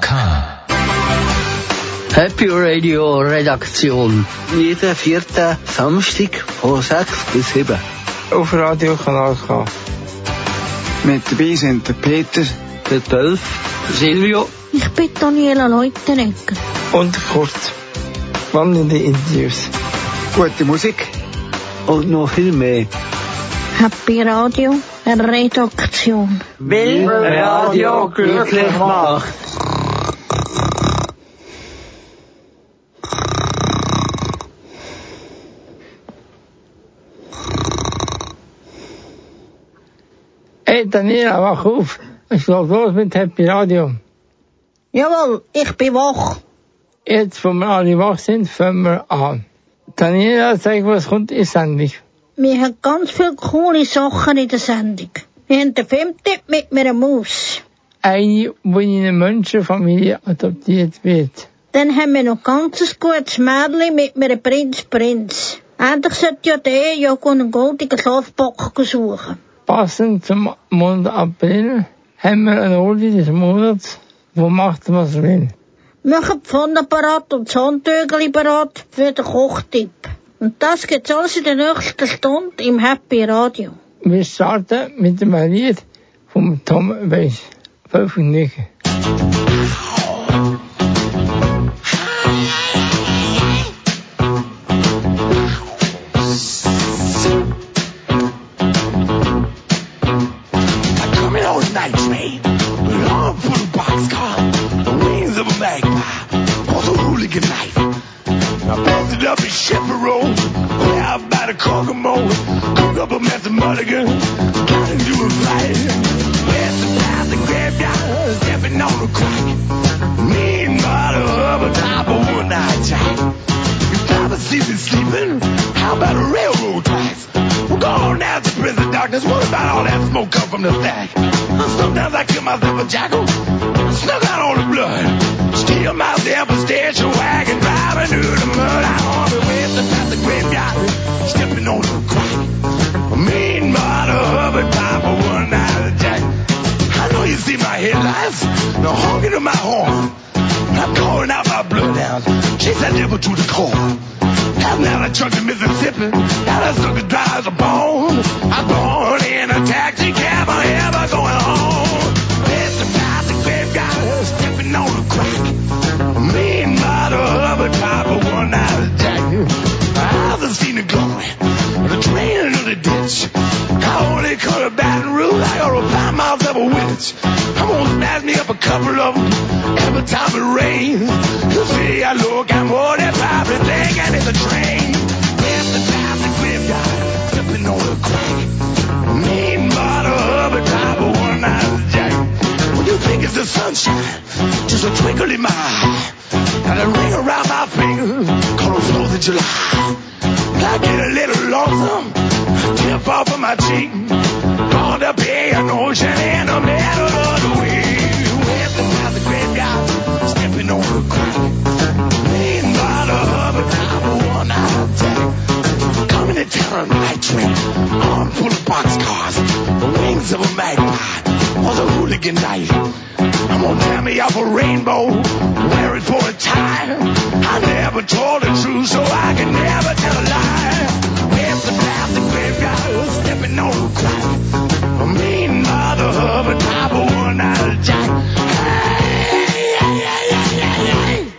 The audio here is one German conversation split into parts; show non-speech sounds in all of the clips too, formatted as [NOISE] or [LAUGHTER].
K. Happy Radio Redaktion. Jeden vierten Samstag von 6 bis 7. Auf Radio Kanal K. Mit dabei sind der Peter, Der Dolf, Silvio, Ich bin Daniela Leutenegger. Und Kurt. Spannende Interviews. gute Musik. Und noch viel mehr. Happy Radio Redaktion. Will Radio glücklich macht. Hey Daniela, wach auf. Es geht los mit Happy Radio. Jawohl, ich bin wach. Jetzt, wo wir alle wach sind, fangen wir an. Daniela, sag, was kommt in Sendung? Wir haben ganz viele coole Sachen in der Sendung. Wir haben den Filmtipp mit einer Maus. Eine, die in eine Menschenfamilie adoptiert wird. Dann haben wir noch ganz ein gutes Mädchen mit einem Prinz Prinz. Endlich sollte ja der ja einen goldenen Schlafbock suchen. Passend zum Monat April haben wir eine Oldie des Monats, wo macht was will. Machen die Pfanne parat und das Handtügel parat für den Kochtipp. Und das gibt's alles in der nächsten Stunde im Happy Radio. Wir starten mit dem Lied vom Tom Weiss. Veröffentlichen. Hooligan knife. I busted up in Chaperone, way out by the Kokomo, cook up a mess of mulligan, got into a fight. West about the graveyard, stepping on a crack. Mean mother of a top of one night jack. You probably see me sleeping. How about a railroad tracks? Well, go on out to prison darkness. What about all that smoke come from the stack? Sometimes I kill myself a jackal. Snuck out all the blood. Steal myself a station wagon. Driving through the mud. I'm the way to the graveyard. Stepping on the crack. Mean mother of a top of one night jack. I know you see my headlights. The honking of my horn. I'm calling out my bloodhounds. Chase that devil to the core. Have now a trunk in Mississippi. Now that sucker dry as a bone. I'm born in a taxi cab. I'm ditch. I only cut a Baton Rouge. I gotta find of a witch. I'm gonna smash me up a couple of them every time it rains. You see, I look, I'm more than probably thinking it's a train. It's the time the graveyard, stepping on the crack. Mean mother of a top of one night jack. When you think it's the sunshine, just a twinkle in my eye. And a ring around my finger, call it 4th of July. I get a little lonesome, tip off of my cheek. Gone to pay an ocean in the middle of the week. On night train, armed full of boxcars, the wings of a magpie, or the hooligan knife. I'm gonna tear me off a rainbow, wear it for a tie. I never told the truth, so I can never tell a lie. With the plastic graveyard, stepping on crack. A mean mother of a top of one night jack. Hey, hey, hey, hey, hey,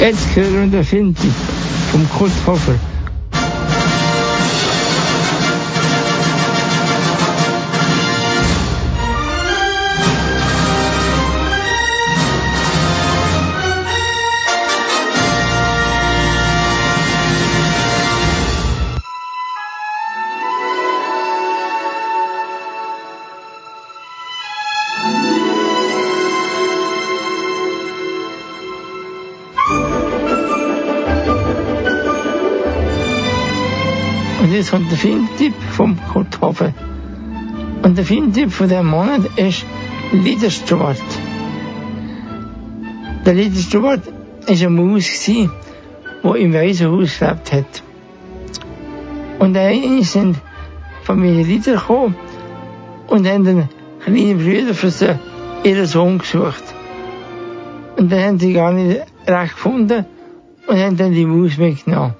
Wir den Filmtipp vom Kurt Hofer. Filmtipp vom Kurt Hofer. Und der Filmtipp von diesem Monat ist Leader Stewart. Der Leader Stewart war eine Maus, die im Waisenhaus gelebt hat. Und einmal sind Familie Lieder gekommen und haben einen kleinen Brüder für sie, ihren Sohn gesucht. Und dann haben sie gar nicht recht gefunden und haben dann die Maus mitgenommen.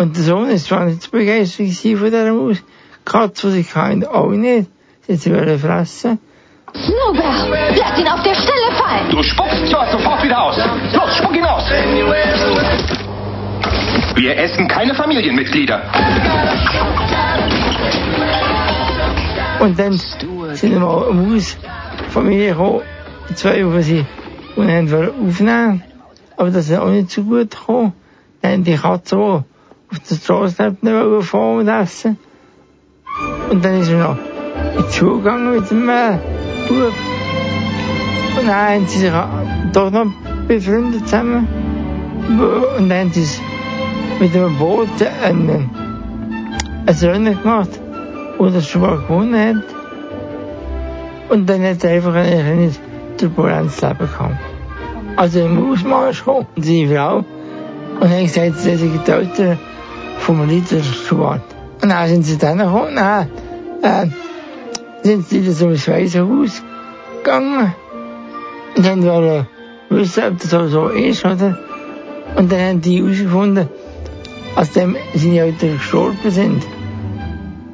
Und der Sohn ist zwar nicht so begeistert von dieser Maus, die Katze, die kann, auch nicht. Sie hat sie wollen fressen. Snowbell, lass ihn auf der Stelle fallen. Du spuckst Stuart sofort wieder aus. Los, spuck ihn aus. Wir essen keine Familienmitglieder. Und dann sind wir eine Mausfamilie gekommen, zwei von sie, und haben wir aufnehmen. Aber das ist auch nicht so gut gekommen. Dann die Katze, die auf der Straße nicht wollen fahren und essen. Und dann ist er noch in die Schule gegangen mit dem äh, Bub. Und dann haben sie sich doch noch befreundet zusammen. Und dann haben sie mit einem Boot einen, ein Rennen gemacht, wo der Schwar gewonnen hat. Und dann hat er einfach ein kleines Turbulenzleben gehabt. Also im Ausmarsch gekommen, seine Frau, und haben gesagt, sie sind die Eltern vom Lieder Schwart. Und dann sind sie dann gekommen, dann äh, sind sie wieder ins Waisenhaus gegangen und haben wollen wissen, ob das auch so ist, oder? Und dann haben die herausgefunden, als dem seine Eltern gestorben sind.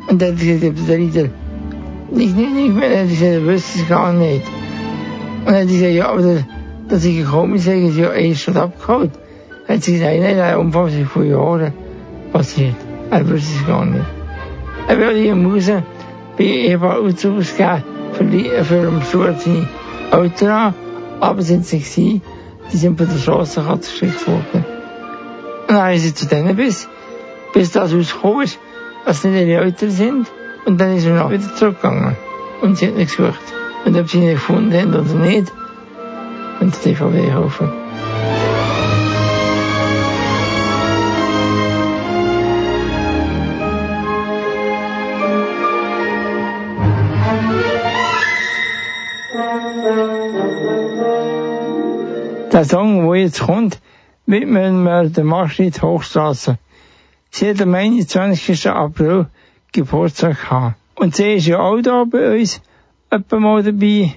Und dann hat er gesagt, der Ritter nicht, nicht, nicht mehr, dann hat er gesagt, er wüsste gar nicht. Und dann hat er gesagt, ja, aber das, dass ich gekommen bin, ist ja erst schon abgeholt. Dann hat sie gesagt, nein, der Umfang ist vor Jahren passiert. Er wüsste es gar nicht. Er will hier müssen bei Eva ausgeben für, die, für den Stuart seine Eltern an, aber sind sie gewesen, die sind bei der Straßenkatze geschickt worden. Und dann ist sie zu denen bis, bis das rausgekommen ist, dass sie nicht ihre Eltern sind. Und dann ist sie noch wieder zurückgegangen. Und sie hat nicht gesucht. Und ob sie ihn gefunden haben oder nicht, und die DVD kaufen. Der Song, der jetzt kommt, widmen wir der Margrit Hochstraße. Sie hat am 21. April Geburtstag gehabt. Und sie ist ja auch da bei uns, etwa mal dabei.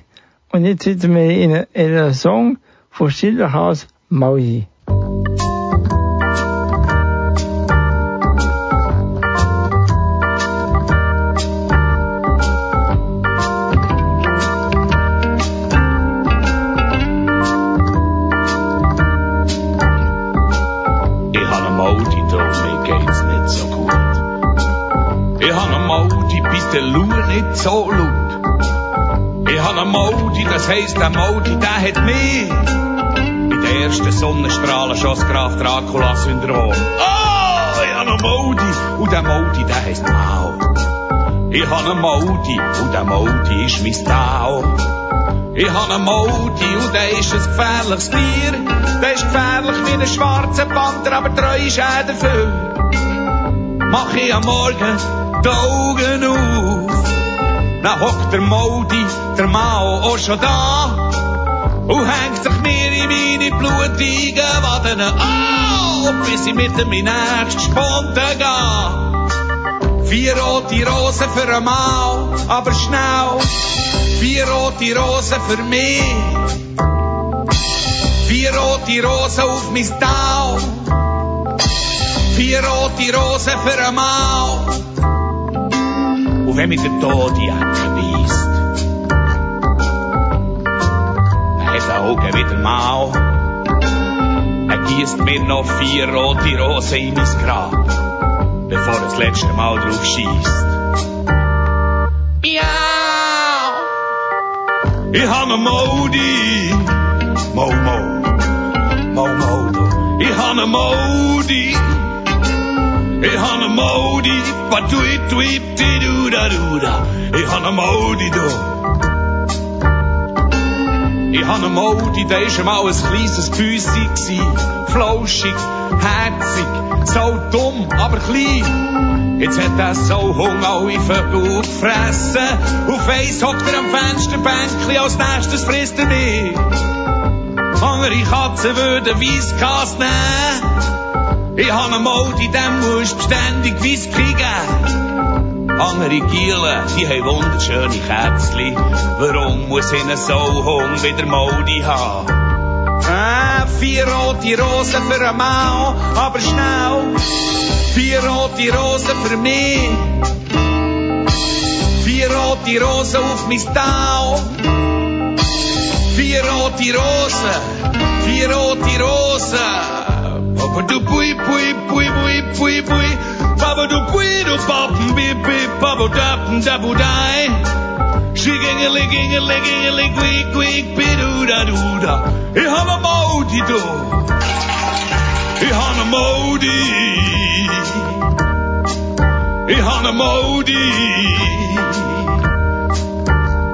Und jetzt wieder wir in einen Song von Schillerhaus Maui. Das heisst, der Maudi, der hat mich mit den ersten Sonnenstrahlen schon das Graf Dracula Syndrom. Oh, ich habe eine Maudi, und der Maudi, der heisst Mau. Ich habe eine Maudi, und der Maudi ist mein Tau. Ich habe einen Maudi und der ist ein gefährliches Tier. Der ist gefährlich wie ein schwarzer Panther, aber treu ist er dafür. Mach ich am Morgen die Augen auf, dann hockt der Maudi, der Mao auch schon da und hängt sich mir in meine blutigen Waden an, bis ich mit dem nächsten Sponten gehe. Vier rote Rosen für ein Mal, aber schnell. Vier rote Rosen für mich. Vier rote Rosen auf mein Tau. Vier rote Rosen für ein Der Tod die Ecke weisst, dann hat er Augen wieder Mau. Er gießt mir noch vier rote Rosen in mein Grab bevor er das letzte Mal drauf schießt. Miau! Ich habe eine Modi. Mo, mo. Mo, mo, du. Ich habe eine Modi. Ich habe eine Modi. Patui, tui, ti, du, da, du, da. Ich habe eine Modi, du. Ich hab einen Modi, der ist mal ein kleines Büssi gsi. Flauschig, herzig, so dumm, aber klein. Jetzt hat er so Hunger, alle Vögel gefressen. Auf eins hockt er am Fensterbänkli, als nächstes frisst er mich. Andere Katzen würden Weissgas nehmen. Ich hab einen Modi, dem musst beständig Whisky geben. Andere Gielen, die haben wunderschöne Kätzli. Warum muss ihnen so Hunger wie der Modi haben? Ah, vier rote Rosen für eine Mau, aber schnell. Vier rote Rosen für mich. Vier rote Rosen auf mein Tau. Vier rote Rosen, vier rote Rosen. Da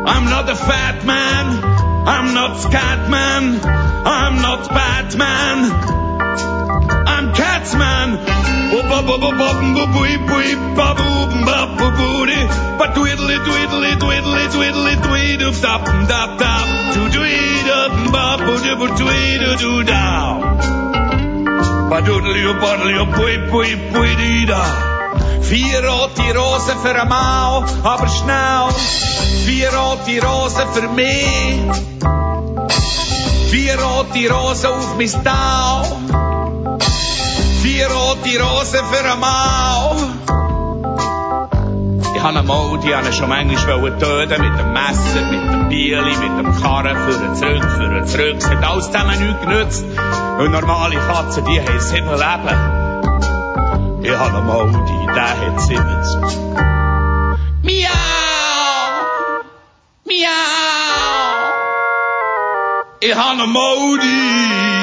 I'm not a fat man. I'm not scat man. I'm not Batman. I'm Catsman. Ba-doodly, doodly, doodly, doodly, doodle, dap, dap, dap. Do-do-dee-dum, ba-boo-doo-doo-doo-doo-dow. Ba-doodly, ba-doodly, pui, pui, pui, dee-da. Vier rote Rosen für eine Mau, aber schnell. Vier rote Rosen für mich. Vier rote Rosen auf mein Tau. Vier rote Rosen für eine Mau. Ich habe einen Mau, die habe schon manchmal töten mit dem Messer, mit dem Bieli, mit dem Karren, für den zurück, für den zurück. Es hat alles zusammen nichts genützt. Und normale Katzen, die haben sieben Leben. Ich habe einen Mau, die, der hat 70. Miau! Miau! Ich habe einen Modi.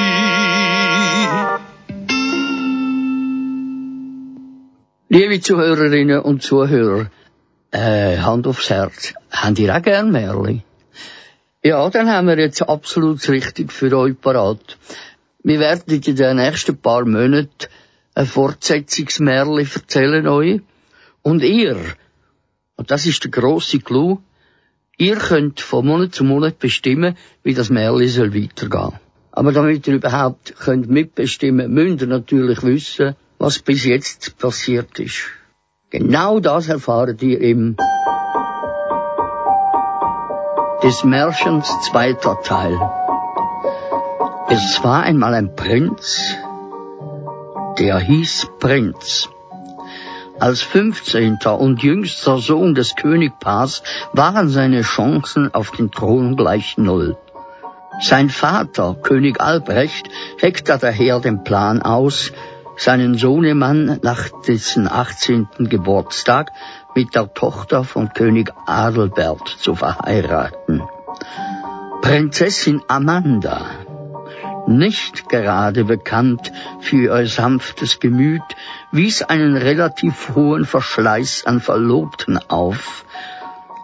Liebe Zuhörerinnen und Zuhörer, äh, Hand aufs Herz, habt ihr auch gern Märli? Ja, dann haben wir jetzt absolut richtig für euch parat. Wir werden in den nächsten paar Monaten ein Fortsetzungsmärli erzählen euch. Und ihr, und das ist der grosse Clou, ihr könnt von Monat zu Monat bestimmen, wie das Märli soll weitergehen. Aber damit ihr überhaupt könnt mitbestimmen, müsst ihr natürlich wissen, was bis jetzt passiert ist. Genau das erfahrt ihr im des Märchens zweiter Teil. Es war einmal ein Prinz, der hieß Prinz. Als 15. und jüngster Sohn des Königpaars waren seine Chancen auf den Thron gleich null. Sein Vater, König Albrecht, heckte daher den Plan aus, seinen Sohnemann nach dessen 18. Geburtstag mit der Tochter von König Adelbert zu verheiraten. Prinzessin Amanda, nicht gerade bekannt für ihr sanftes Gemüt, wies einen relativ hohen Verschleiß an Verlobten auf,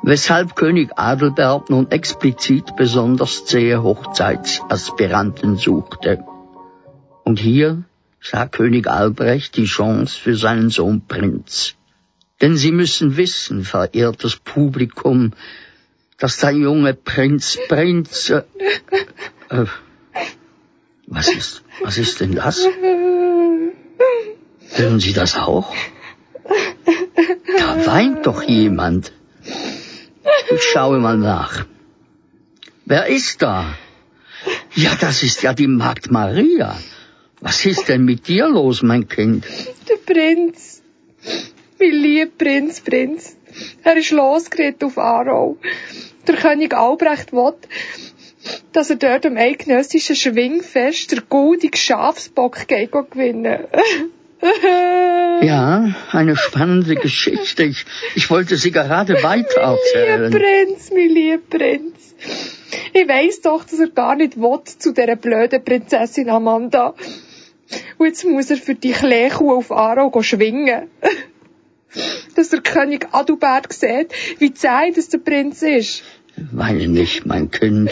weshalb König Adelbert nun explizit besonders zähe Hochzeitsaspiranten suchte. Und hier sah König Albrecht die Chance für seinen Sohn Prinz. Denn Sie müssen wissen, verehrtes Publikum, dass der junge Prinz Prinz... Äh, äh, was ist, was ist denn das? Hören Sie das auch? Da weint doch jemand. Ich schaue mal nach. Wer ist da? Ja, das ist ja die Magd Maria. Was ist denn mit dir los, mein Kind? Der Prinz. Mein lieber Prinz, Prinz. Er ist losgeritten auf Aarau. Der König Albrecht will, dass er dort am eidgenössischen Schwingfest der goldige Schafsbock geht gewinnen. [LAUGHS] Ja, eine spannende Geschichte. Ich, ich wollte sie gerade weiter erzählen. Mein lieber Prinz, mein lieber Prinz. Ich weiss doch, dass er gar nicht will zu dieser blöden Prinzessin Amanda. Und jetzt muss er für die Kleekuh auf Aarau schwingen. [LAUGHS] dass der König Adalbert sieht, wie zäh das der Prinz ist. Weine nicht, mein Kind.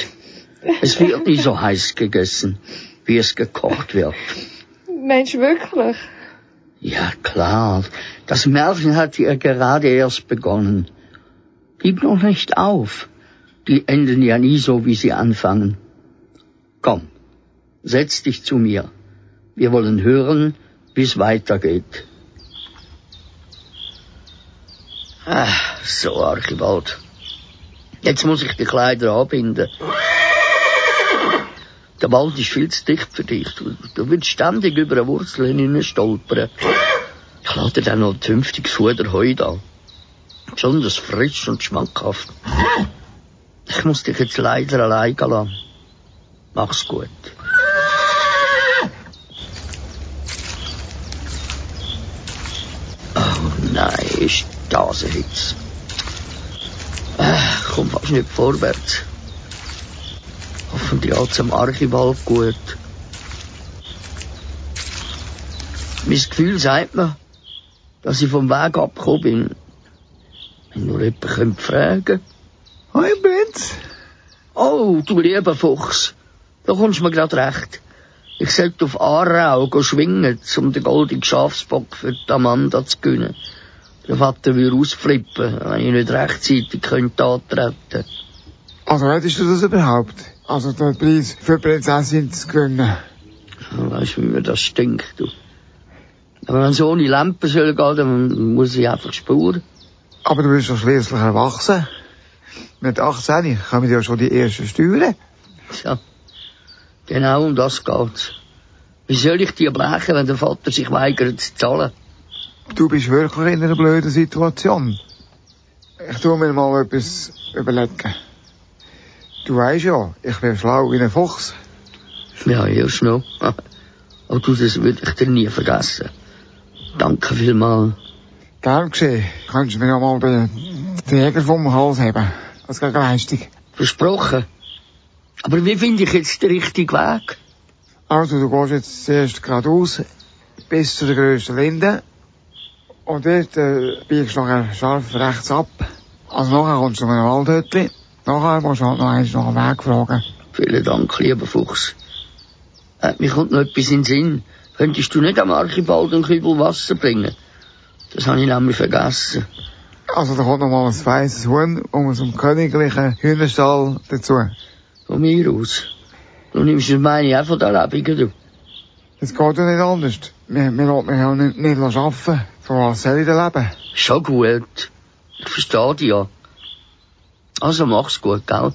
Es wird nie so heiß gegessen, wie es gekocht wird. Meinst du wirklich? Ja, klar. Das Märchen hat ja gerade erst begonnen. Gib noch nicht auf. Die enden ja nie so, wie sie anfangen. Komm, setz dich zu mir. Wir wollen hören, wie es weitergeht. Ah, so, Archibald. Jetzt muss ich die Kleider anbinden. Der Wald ist viel zu dicht für dich. Du, du willst ständig über eine Wurzel hinein stolpern. Ich lade dann noch zünftiges Fuder Heu da. Besonders frisch und schmackhaft. Ich muss dich jetzt leider allein lassen. Mach's gut. Oh nein, ist das eine Hitze. Ich komm fast nicht vorwärts. Hoffentlich geht's am Archibald gut. Mein Gefühl sagt mir, dass ich vom Weg abgekommen bin. Wenn nur jemand könnte fragen. Hoi, Prinz. Oh, du lieber Fuchs. Da kommst du mir grad recht. Ich sollte auf Aarau schwingen, um den goldigen Schafsbock für die Amanda zu gewinnen. Der Vater würde ausflippen, wenn ich nicht rechtzeitig könnte antreten. Also hättest du das überhaupt? Also den Preis für Prinzessin zu gewinnen? Weißt du, wie mir das stinkt, du. Aber wenn es ohne Lampe soll gehen, dann muss ich einfach spuren. Aber du bist doch schließlich erwachsen. Mit 18 kommen ja schon die ersten Steuern. Ja, genau um das geht's. Wie soll ich die blechen, wenn der Vater sich weigert zu zahlen? Du bist wirklich in einer blöden Situation. Ich tu mir mal etwas überlegen. Du weißt ja, ich bin schlau wie ein Fuchs. Ja, erst noch. [LAUGHS] Aber du, das würde ich dir nie vergessen. Danke vielmals. Gern geschehen. Könntest du mir noch mal den Jäger vom Hals haben. Als Gegenleistung. Versprochen. Aber wie finde ich jetzt den richtigen Weg? Also, du gehst jetzt zuerst geradeaus bis zu der grössten Linde. Und dort äh, biegst du nachher scharf rechts ab. Also nachher kommst du zu einem Waldhütchen. Nachher musst du halt noch eins nach dem Weg fragen. Vielen Dank, lieber Fuchs. Äh, mir kommt noch etwas in den Sinn. Könntest du nicht am Archibald einen Kübel Wasser bringen? Das habe ich nämlich vergessen. Also da kommt noch mal ein weißes Huhn und einen königlichen Hühnerstall dazu. Von mir aus. Du nimmst das meine auch von der Lebungen, du. Es geht ja nicht anders. Wir, wir lassen mich ja nicht, nicht arbeiten. Von was soll ich denn leben? Schon gut. Ich verstehe dich ja. Also mach's gut, gell?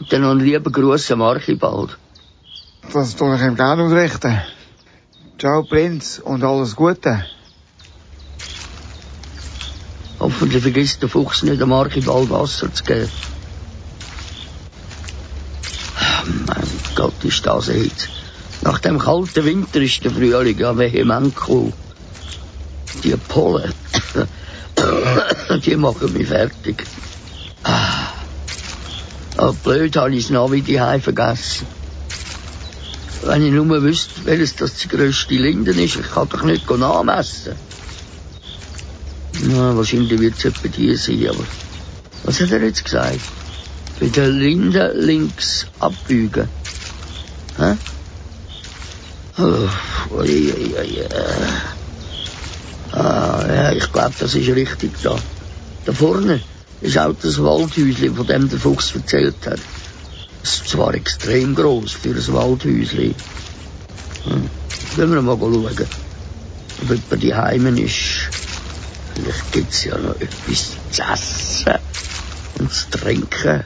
Und dann noch einen lieben Gruß am Archibald. Das tue ich ihm gerne ausrichten. Ciao, Prinz, und alles Gute. Hoffentlich vergisst der Fuchs nicht am Archibald Wasser zu geben. Mein Gott, ist das jetzt. Nach dem kalten Winter ist der Frühling ja vehement cool. Die Pollen, die machen mich fertig. Ah, oh, blöd habe ich das Navi die vergessen. Wenn ich nur wüsste, welches das die grösste Linden ist, ich kann doch nicht nachmessen. Na, wahrscheinlich wird es etwa die sein, aber was hat er jetzt gesagt? Bei der Linde links abbiegen. Hä? Oh, ui, ui, ui. Ah, ja, ich glaube, das ist richtig da. Da vorne ist auch das Waldhäuschen, von dem der Fuchs erzählt hat. Es ist zwar extrem groß für ein Waldhäuschen. Hm. Wollen wir mal schauen, ob jemand die Heimen ist. Vielleicht gibt's ja noch etwas zu essen und zu trinken.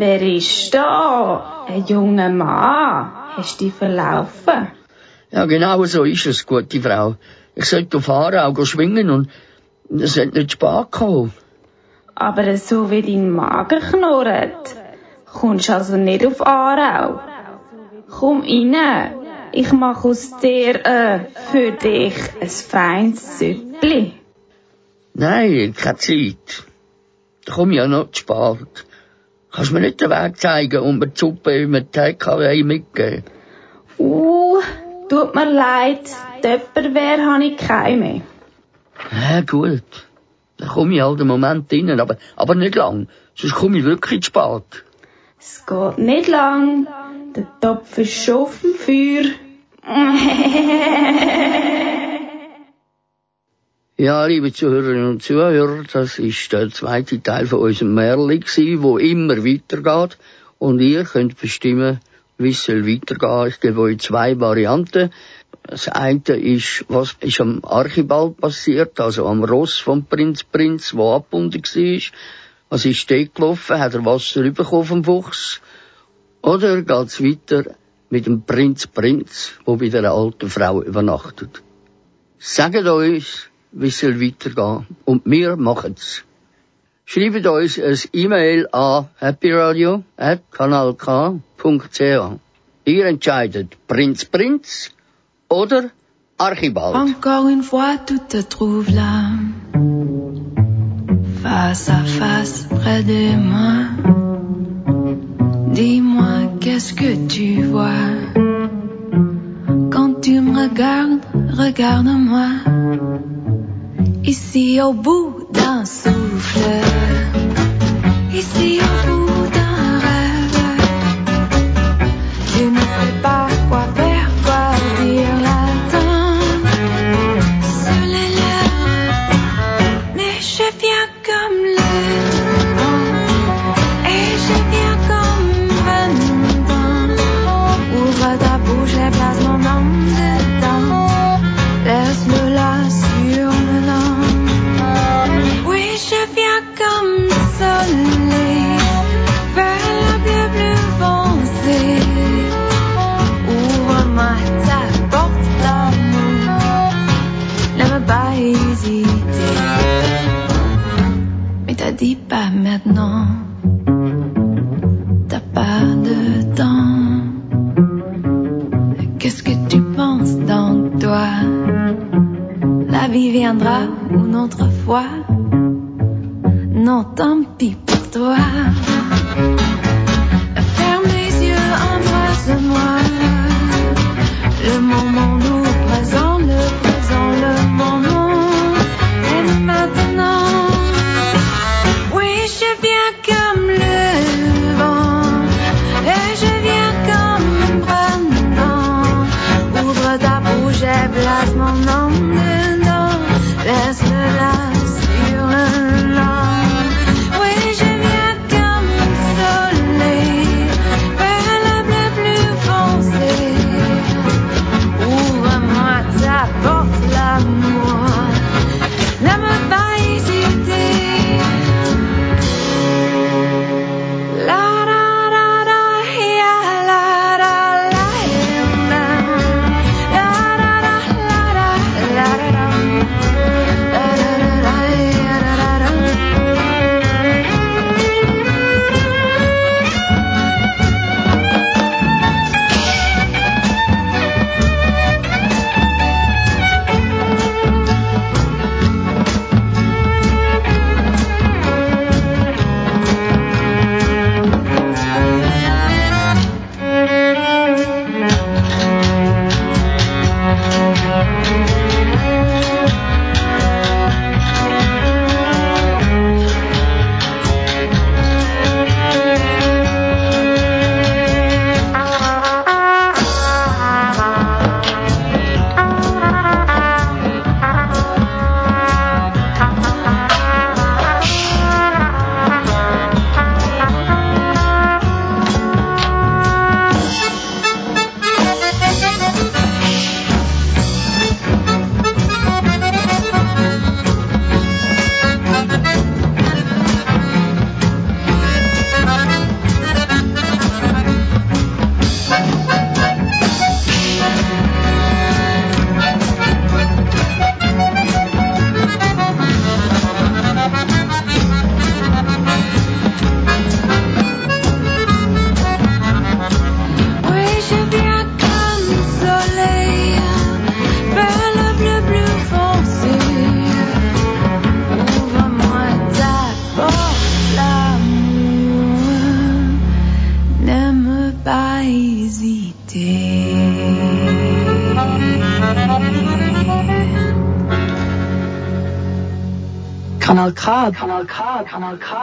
Wer ist da? Ein junger Mann. Hast du dich verlaufen? Ja, genau so ist es, gute Frau. Ich sollte auf Aarau schwingen und es hat nicht spät gekommen. Aber so wie dein Magen knurrt, kommst also nicht auf Aarau. Komm rein. Ich mache aus dir, äh, für dich ein feines Süppli. Nein, keine Zeit. Da komme ich ja noch zu spät. Kannst du mir nicht den Weg zeigen und mir die Suppe im TKW mitgeben? Uh, tut mir leid, Töpperwehr habe ich keine. Ja, gut. Dann komme ich halt einen Moment rein, aber, aber nicht lang. Sonst komme ich wirklich zu spät. Es geht nicht lang. Der Topf ist schon auf dem Feuer. [LAUGHS] Ja, liebe Zuhörerinnen und Zuhörer, das ist der zweite Teil von unserem Märchen gewesen, wo immer weitergeht. Und ihr könnt bestimmen, wie es soll weitergehen. Ich gebe euch zwei Varianten. Das eine ist, was ist am Archibald passiert, also am Ross vom Prinz Prinz, wo abgebunden war. Was ist dort gelaufen? Hat er Wasser bekommen vom Fuchs? Oder geht's weiter mit dem Prinz Prinz, wo bei der alten Frau übernachtet? Sagt uns, wie es weitergehen. Und wir machen's. Schreibt uns ein E-Mail an happyradio.kanalk.ch. Ihr entscheidet Prinz Prinz oder Archibald. Encore une fois, tout te trouve là. Face à face, près de moi. Dis-moi, qu'est-ce que tu vois? Quand tu me regardes, regarde-moi. Ici au bout d'un souffle. Ici au bout pas maintenant. T'as pas de temps. Qu'est-ce que tu penses dans toi? La vie viendra une autre fois. Non, tant pis pour toi. Ferme les yeux, embrasse-moi. Le moment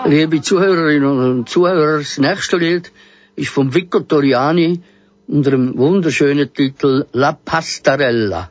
Liebe Zuhörerinnen und Zuhörer, das nächste Lied ist von Victor Toriani unter dem wunderschönen Titel La Pastarella.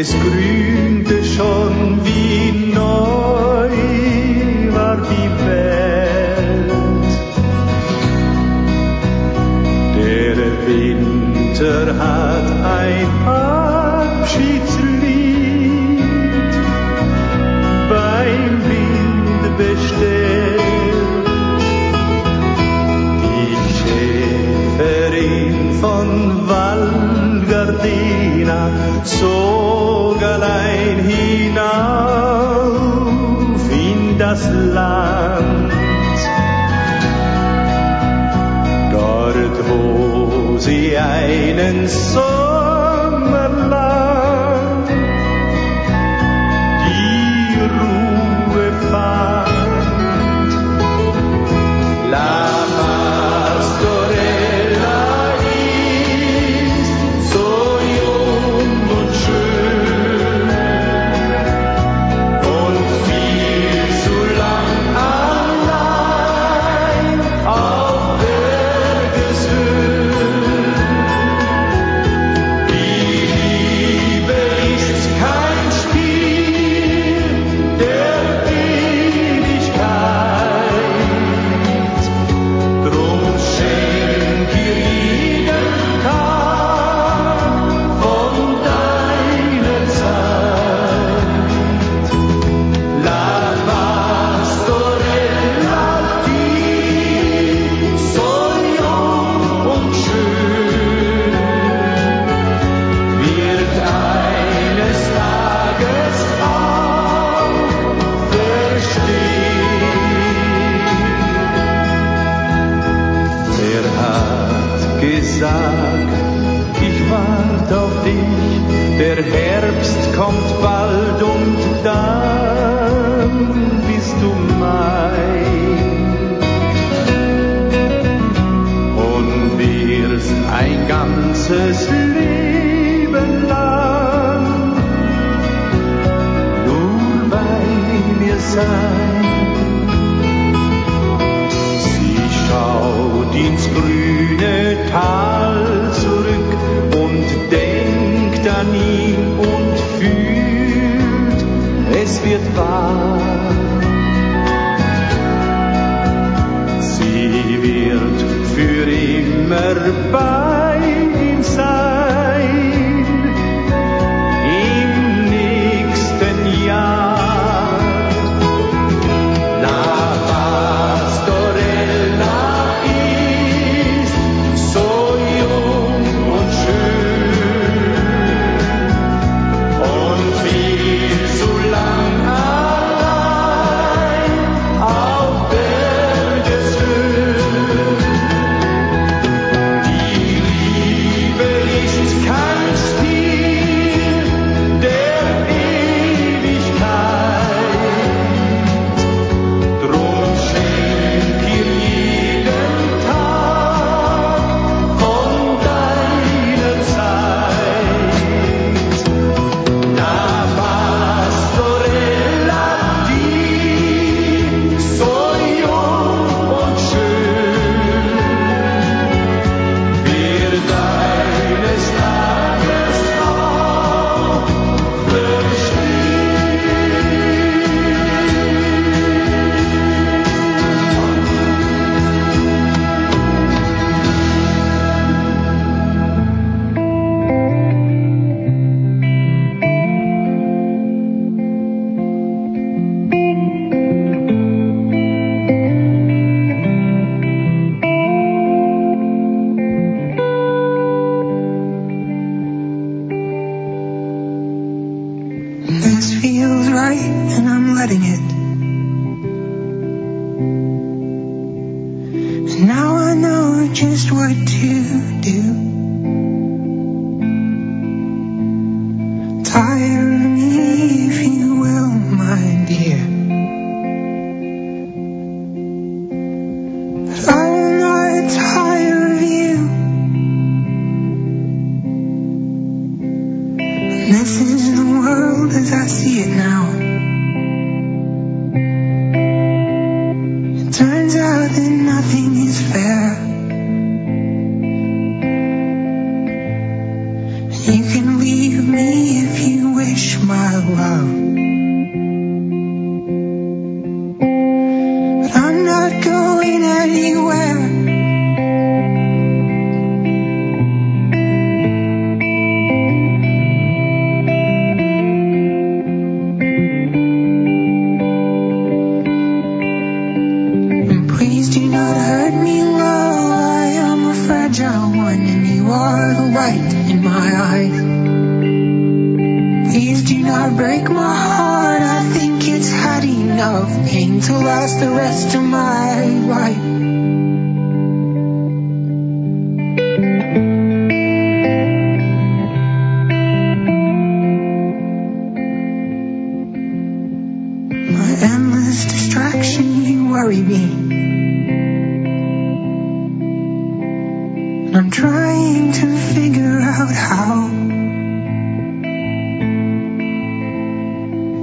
es grünte schon wie neu war die Welt. Der Winter hat ein Abschiedslied beim Wind bestellt. Die Schäferin von Valgardina so Rhein hinauf in das Land. Dort, wo sie einen Sohn sun.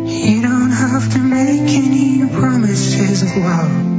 You don't have to make any promises of love.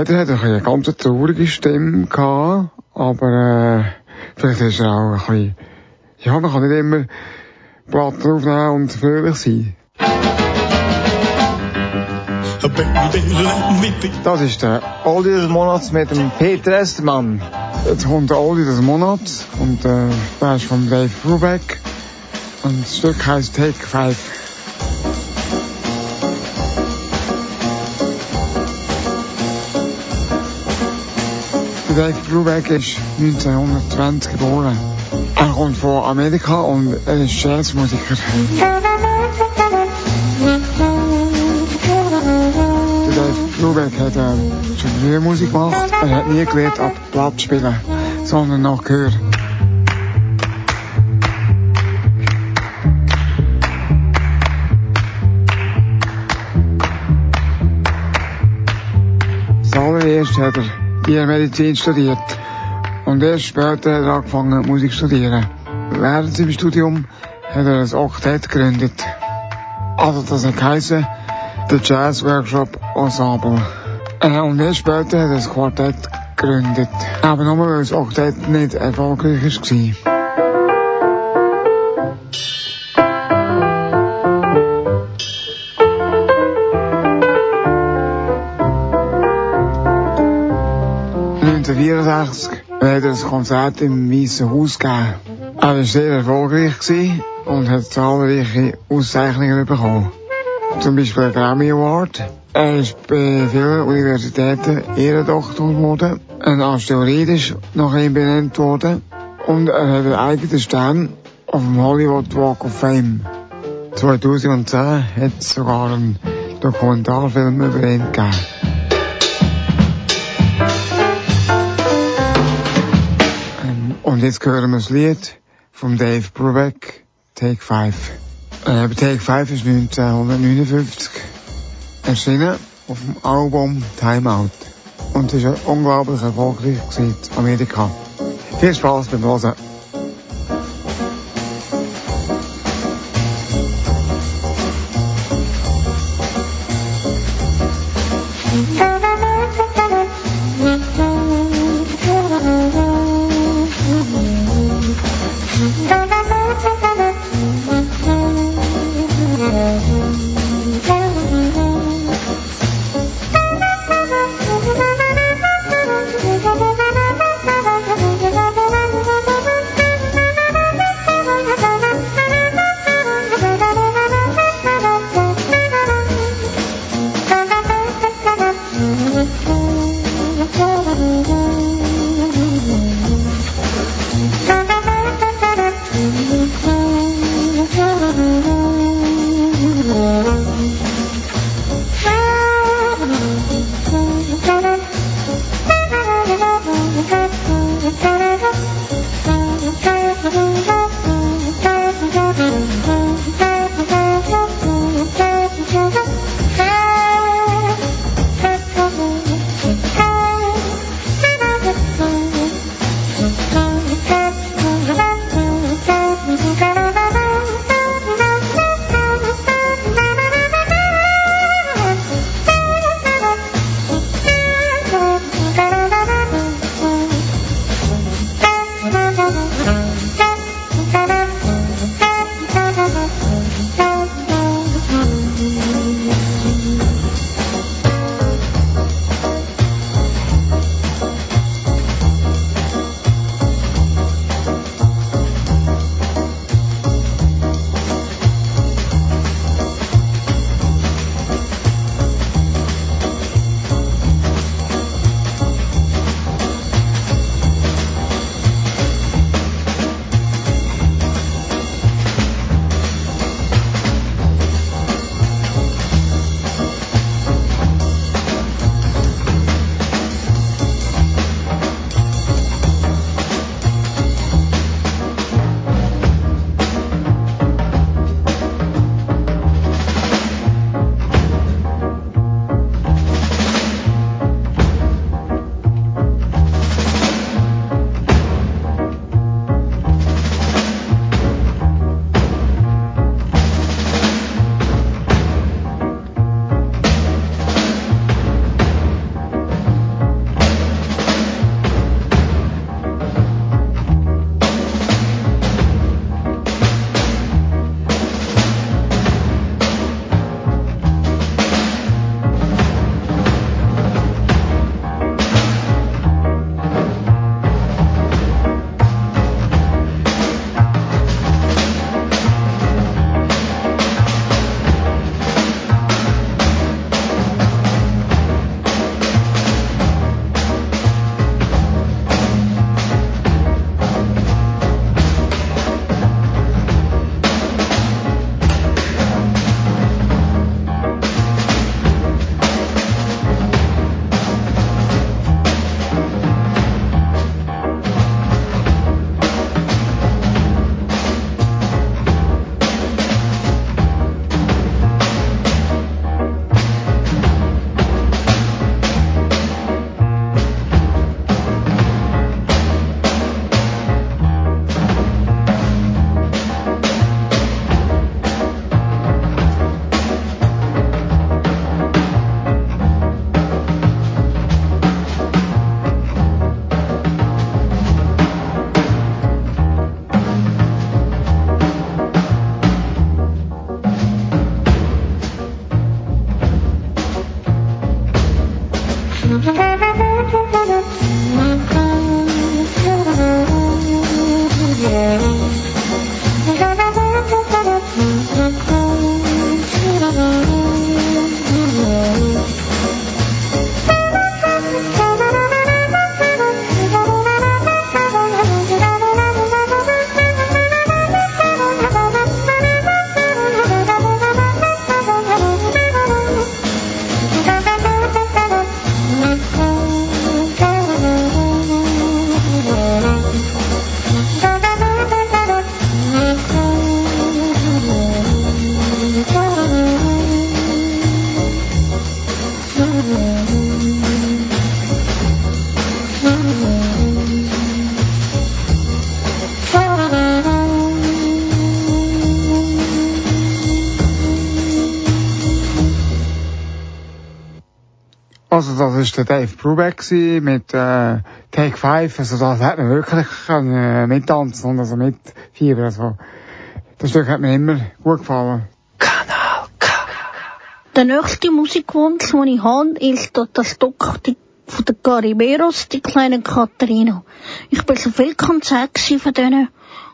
Leiden hat ein, eine ganz traurige Stimme gehabt, aber vielleicht ist er nou auch ein bisschen, ja, man kan nicht immer Platten aufnehmen und fröhlich sein. Das ist der Oldie des Monats mit dem Peter Estermann. Jetzt kommt der Oldie des Monats eh, und äh, der ist von Dave Rubek. En das Stück heisst Take 5. Dave Brubeck ist 1920 geboren. Er kommt von Amerika und er ist Jazzmusiker. Dave Brubeck hat äh, schon früh Musik gemacht. Er hat nie gelernt ab Blatt spielen, sondern nach Gehör. Zuallererst hat er Tiermedizin studiert und erst später hat er angefangen Musik zu studieren. Während seinem Studium hat er ein Oktett gegründet. Also das geheißen, der Jazz Workshop Ensemble. Äh, und erst später hat er ein Quartett gegründet. Aber nur weil das Oktett nicht erfolgreich war. Hat er ein Konzert im Weißen Haus gegeben. Er war sehr erfolgreich gewesen und hat zahlreiche Auszeichnungen bekommen. Zum Beispiel einen Grammy Award. Er ist bei vielen Universitäten Ehrendoktor geworden. Ein Asteroid ist nach ihm benannt worden. Und er hat einen eigenen Stern auf dem Hollywood Walk of Fame. 2010 hat es sogar einen Dokumentarfilm über ihn Und jetzt hören wir das Lied von Dave Brubeck, Take Five. Äh, Take Five ist 1959 erschienen auf dem Album Time Out. Und es war unglaublich erfolgreich in Amerika. Viel Spaß beim Hören. War der Dave Brubeck gewesen mit äh, Take 5. Also das hat mir wirklich können, äh, mittanzen und also mitfiebern. Also, das Stück hat mir immer gut gefallen. Der nächste Musikwunsch, den ich habe, ist das Stück die- von der Cariberos, die kleine Katharina. Ich bin so viel Konzert von denen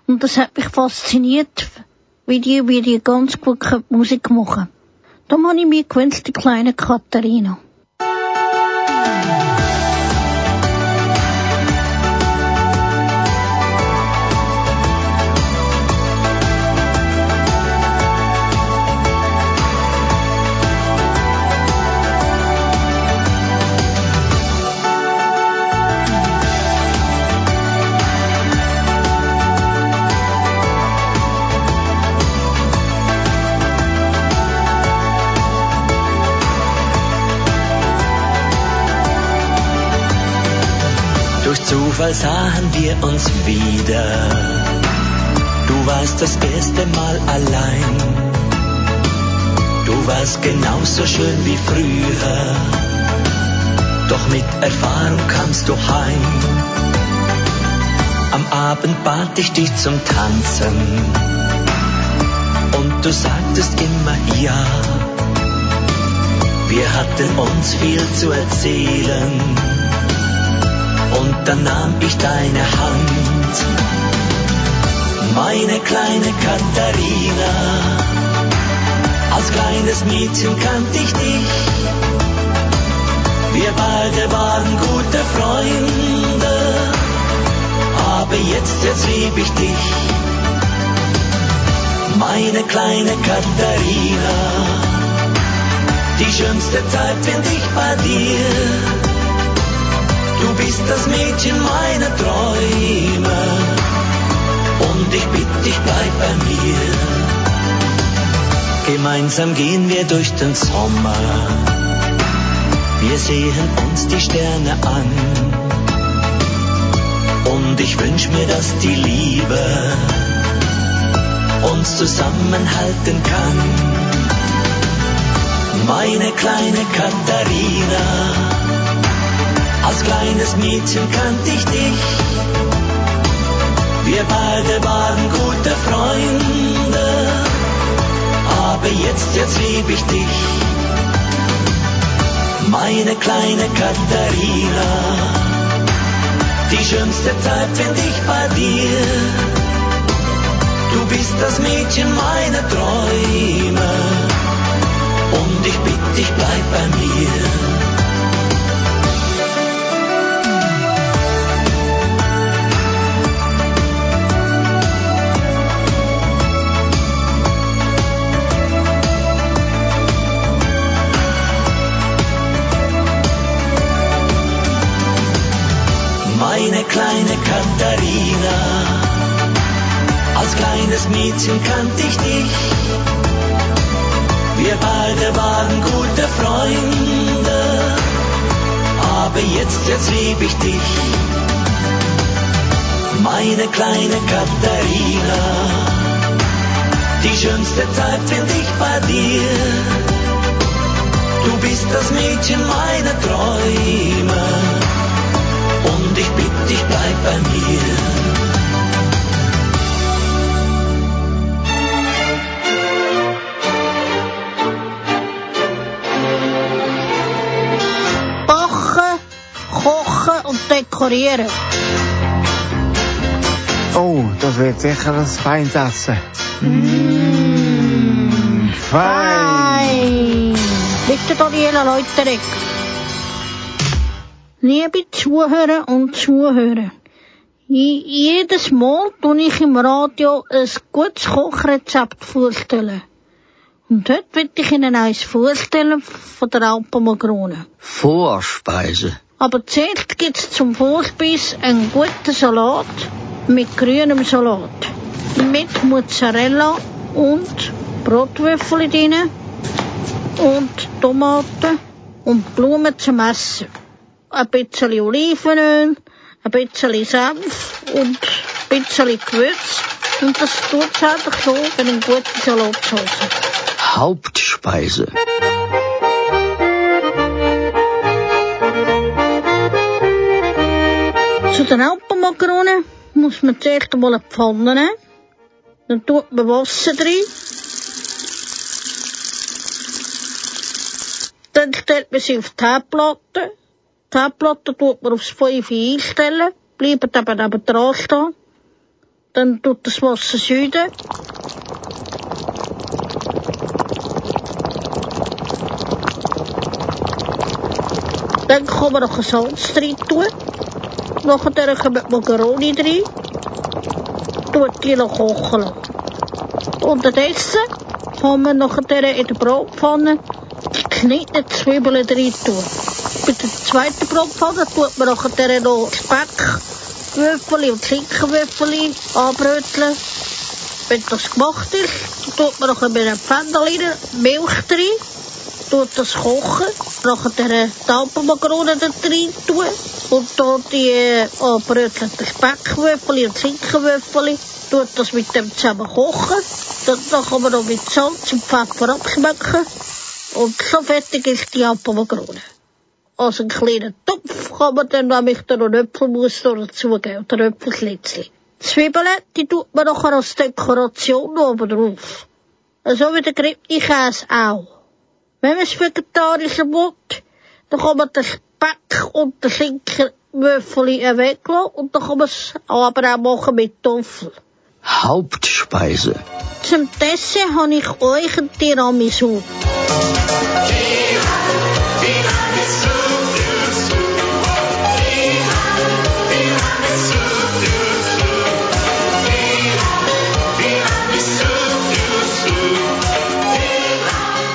und das hat mich fasziniert, wie die, wie die ganz gut Musik machen. Darum habe ich mir gewünscht, die kleine Katharina. Durch Zufall sahen wir uns wieder. Du warst das erste Mal allein. Du warst genauso schön wie früher. Doch mit Erfahrung kamst du heim. Am Abend bat ich dich zum Tanzen. Und du sagtest immer ja. Wir hatten uns viel zu erzählen und dann nahm ich deine Hand. Meine kleine Katharina, als kleines Mädchen kannte ich dich. Wir beide waren gute Freunde, aber jetzt, jetzt lieb ich dich. Meine kleine Katharina, die schönste Zeit find ich bei dir. Du bist das Mädchen meiner Träume und ich bitte dich, bleib bei mir. Gemeinsam gehen wir durch den Sommer, wir sehen uns die Sterne an und ich wünsch mir, dass die Liebe uns zusammenhalten kann. Meine kleine Katharina, als kleines Mädchen kannte ich dich. Wir beide waren gute Freunde, aber jetzt, jetzt lieb ich dich. Meine kleine Katharina, die schönste Zeit find ich bei dir. Du bist das Mädchen meiner Träume und ich bitte dich, bleib bei mir. Kleine Katharina, als kleines Mädchen kannte ich dich. Wir beide waren gute Freunde, aber jetzt, jetzt lieb ich dich. Meine kleine Katharina, die schönste Zeit find ich bei dir. Du bist das Mädchen meiner Träume und ich bitte dich, bleib bei mir. Backen, kochen und dekorieren. Oh, das wird sicher ein feines Essen. Mm, fein. Bitte Daniela Leuterek. Liebe Zuhörer und Zuhörer, je- jedes Mal tue ich im Radio ein gutes Kochrezept vorstellen. Und heute will ich Ihnen eins vorstellen von der Alpenmagrone. Vorspeise. Aber zuerst gibt's zum Vorspeis einen guten Salat mit grünem Salat. Mit Mozzarella und Brotwürfel drin und Tomaten und Blumen zum Essen. Ein bisschen Olivenöl, ein bisschen Senf und ein bisschen Gewürz. Und das tut's einfach so in eine gute Salatsauce. Hauptspeise. Zu den Alpenmakaronen muss man zuerst einmal eine Pfanne nehmen. Dann tut man Wasser drin. Dann stellt man sie auf die Herdplatte. Die Herdplatte tut man aufs 5 einstellen. Bleibt eben neben dran stehen. Dann tut das Wasser süden. Dann kann man noch ein Salz drin tun. Nachher kommen die Macaroni drin. Tut die noch kochen lassen. Unterdessen kann man nachher in der Brotpfanne die geschnittenen Zwiebeln drin tun. Bei der zweiten Brotpfanne tut man nachher noch Speck, Würfel und Schinkenwürfel anbröteln. Wenn das gemacht ist, tut man nachher mit einem Pfanne rein, Milch drin, tut das kochen, nachher da drin tun und dann die anbrötelten Speckwürfel und Schinkenwürfel, tut das mit dem zusammen kochen. Dann kann man noch mit Salz und Pfeffer abschmecken und so fertig ist die Alpenmakarone. Als een kleine Topf kann man dann nämlich dann noch Äpfelmus dazugeben oder Äpfelschlitzli. Zwiebeln, die tut man nachher als Dekoration oben drauf. So wie der Grippni-Käse auch. Wenn man es vegetarisch will, dann kann man den Speck und den Schinkenwürfel weglassen und dann kann man es aber auch machen mit Toffel. Hauptspeise. Zum Dessert habe ich euch ein Tiramisu.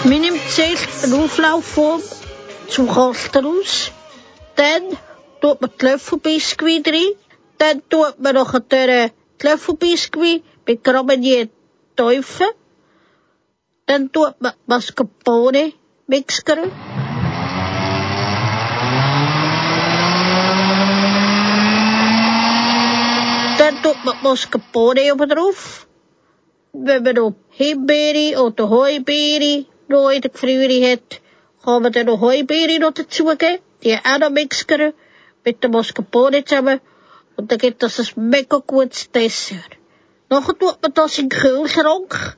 Man nimmt zuerst eine Auflaufform zum Kasten aus. Dann tut man die Löffelbiskuit rein. Dann tut man nachher die Löffelbiskuit mit Graminier teufeln. Dann tut man Mascarpone mixen. Dann tut man Mascarpone oben drauf. Wenn man noch Himbeere oder Heubeere noch in der Gefriere hat, kann man dann noch Heubeere noch dazugeben. Die auch noch mixen. Mit dem Mascarpone zusammen. Und dann gibt das ein mega gutes Dessert. Nachher tut man das in den Kühlschrank,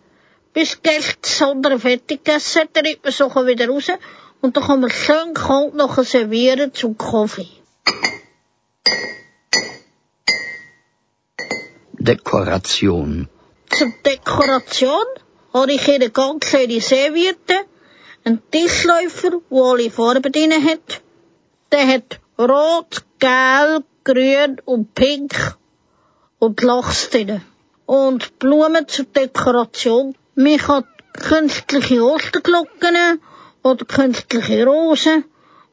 bis das andere fertig gegessen hat, dann nimmt man es nachher wieder raus und dann kann man schön kalt nachher servieren zum Kaffee. Dekoration. Zur Dekoration habe ich eine ganz kleine Serviette, einen Tischläufer, wo alle Farben drin hat. Der hat rot, gelb, grün und pink und Lachs drin. Und Blumen zur Dekoration. Man kann künstliche Osterglocken oder künstliche Rosen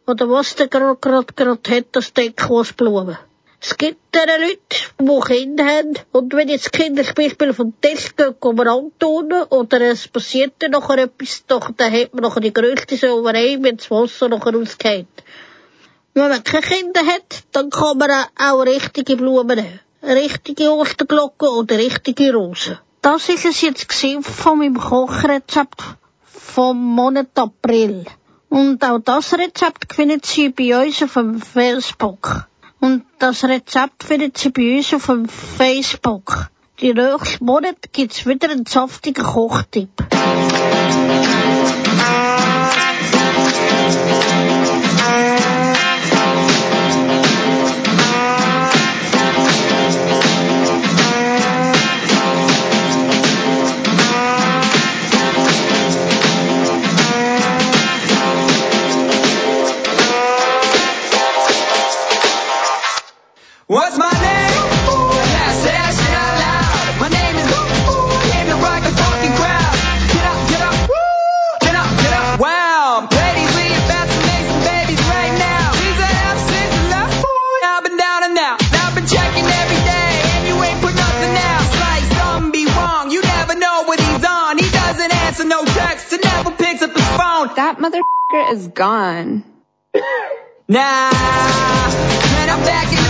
oder was der gerade grad, grad hat, das Deko als Blumen. Es gibt ja Leute, die Kinder haben. Und wenn jetzt Kinder zum Beispiel vom Tisch gehen, kommen antun, oder es passiert dann nachher etwas, doch, dann hat man nachher die grösste Sauerei, wenn das Wasser nachher ausgeht. Wenn man keine Kinder hat, dann kann man auch richtige Blumen nehmen. Richtige Osterglocken oder richtige Rosen. Das ist es jetzt von meinem Kochrezept vom Monat April. Und auch das Rezept findet Sie bei uns auf dem Facebook. Und das Rezept findet Sie bei uns auf dem Facebook. Die nächsten Monat gibt's wieder einen saftigen Kochtipp. What's my name? Say that shit out loud. My name is Came to rock fucking crowd. Get up, get up, get up, get up. Wow, ladies, we about to make some babies right now. These are absence and love. I've been down and out. I've been checking every day, and you ain't put nothing out. It's like be. You never know what he's on. He doesn't answer no texts and never picks up his phone. That motherfucker is gone. Nah, man, I'm back in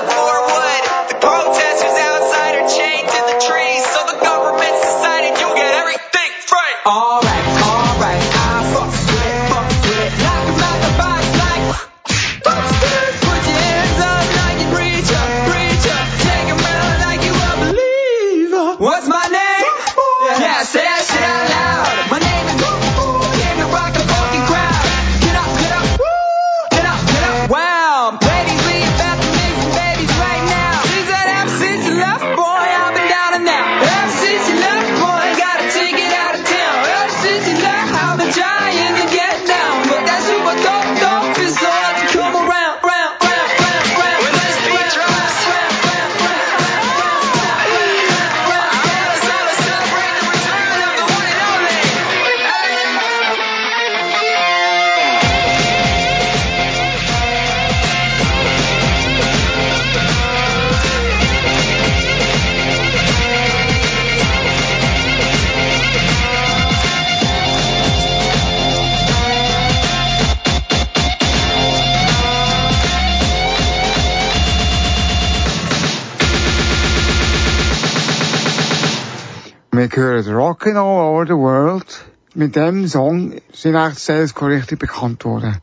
Hören Rockin' All Over the World. Mit dem Song sind eigentlich Sales richtig bekannt worden.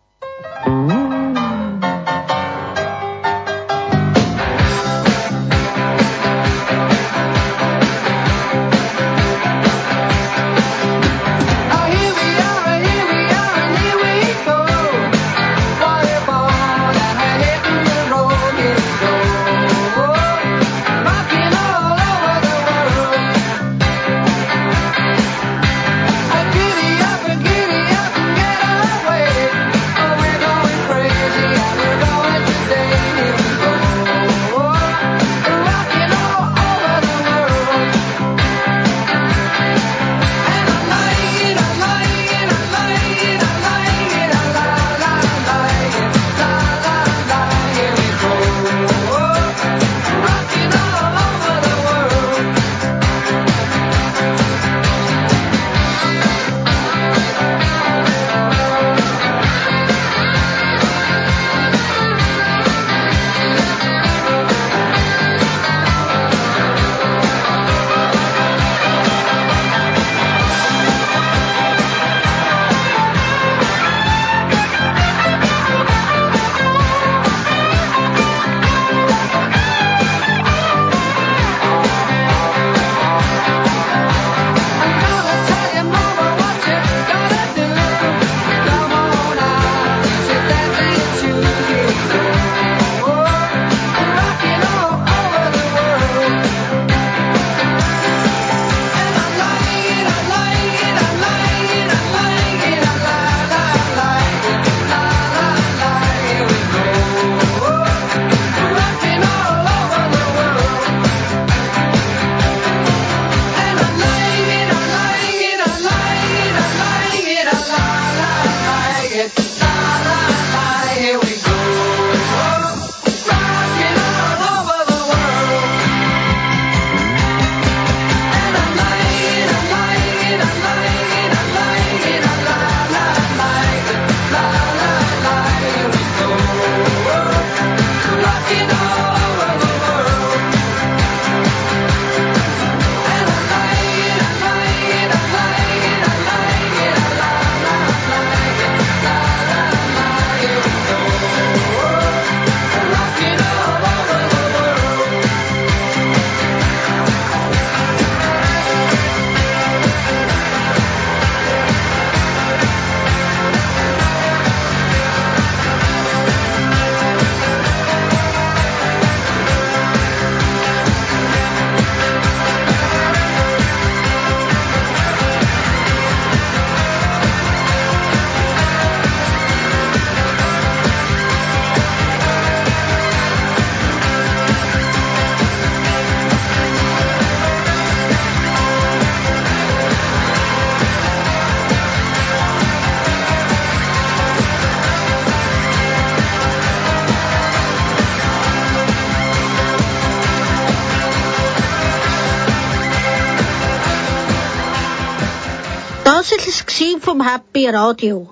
Das war vom Happy Radio.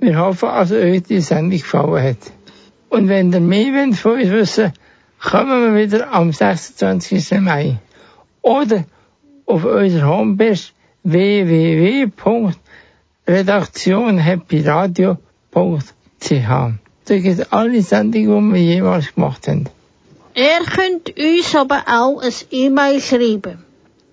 Wir hoffen, dass euch die Sendung gefallen hat. Und wenn ihr mehr wollt von uns wissen kommen wir wieder am 26. Mai. Oder auf unserer Homepage www.redaktionhappyradio.ch. Da gibt es alle Sendungen, die wir jemals gemacht haben. Ihr könnt uns aber auch ein E-Mail schreiben.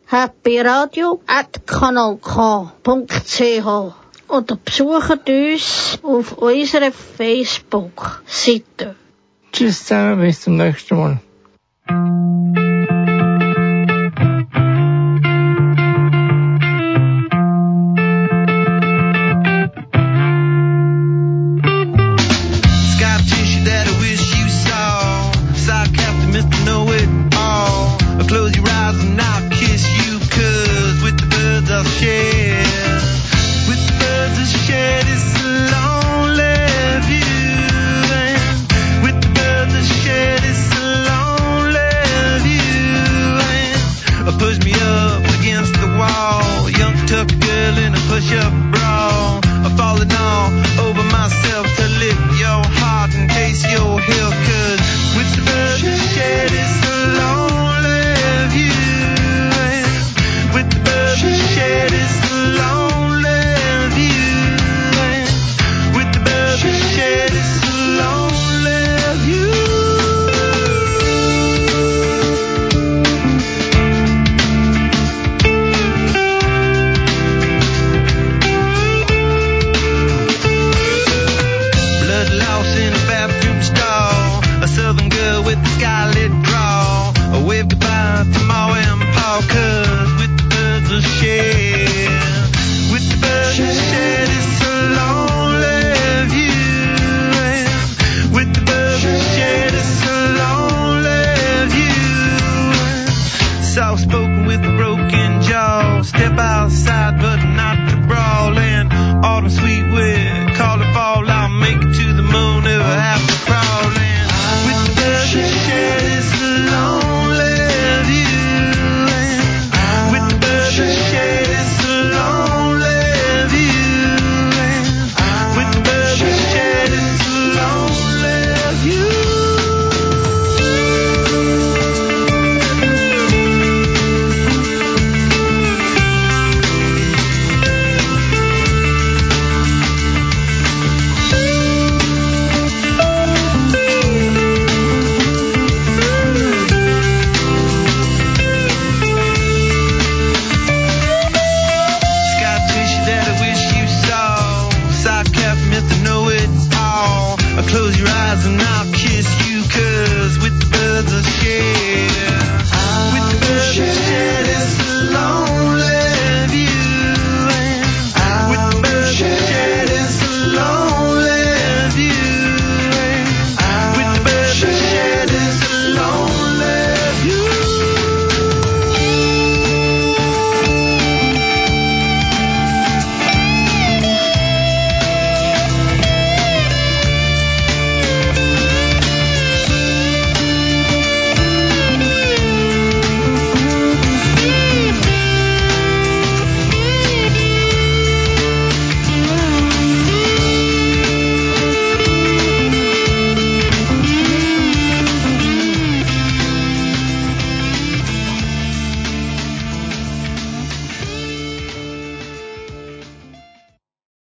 happyradio.kanalk.ch oder besucht uns auf unserer Facebook-Seite. Tschüss zusammen, bis zum nächsten Mal. outside, but not to brawl in. Autumn sweet with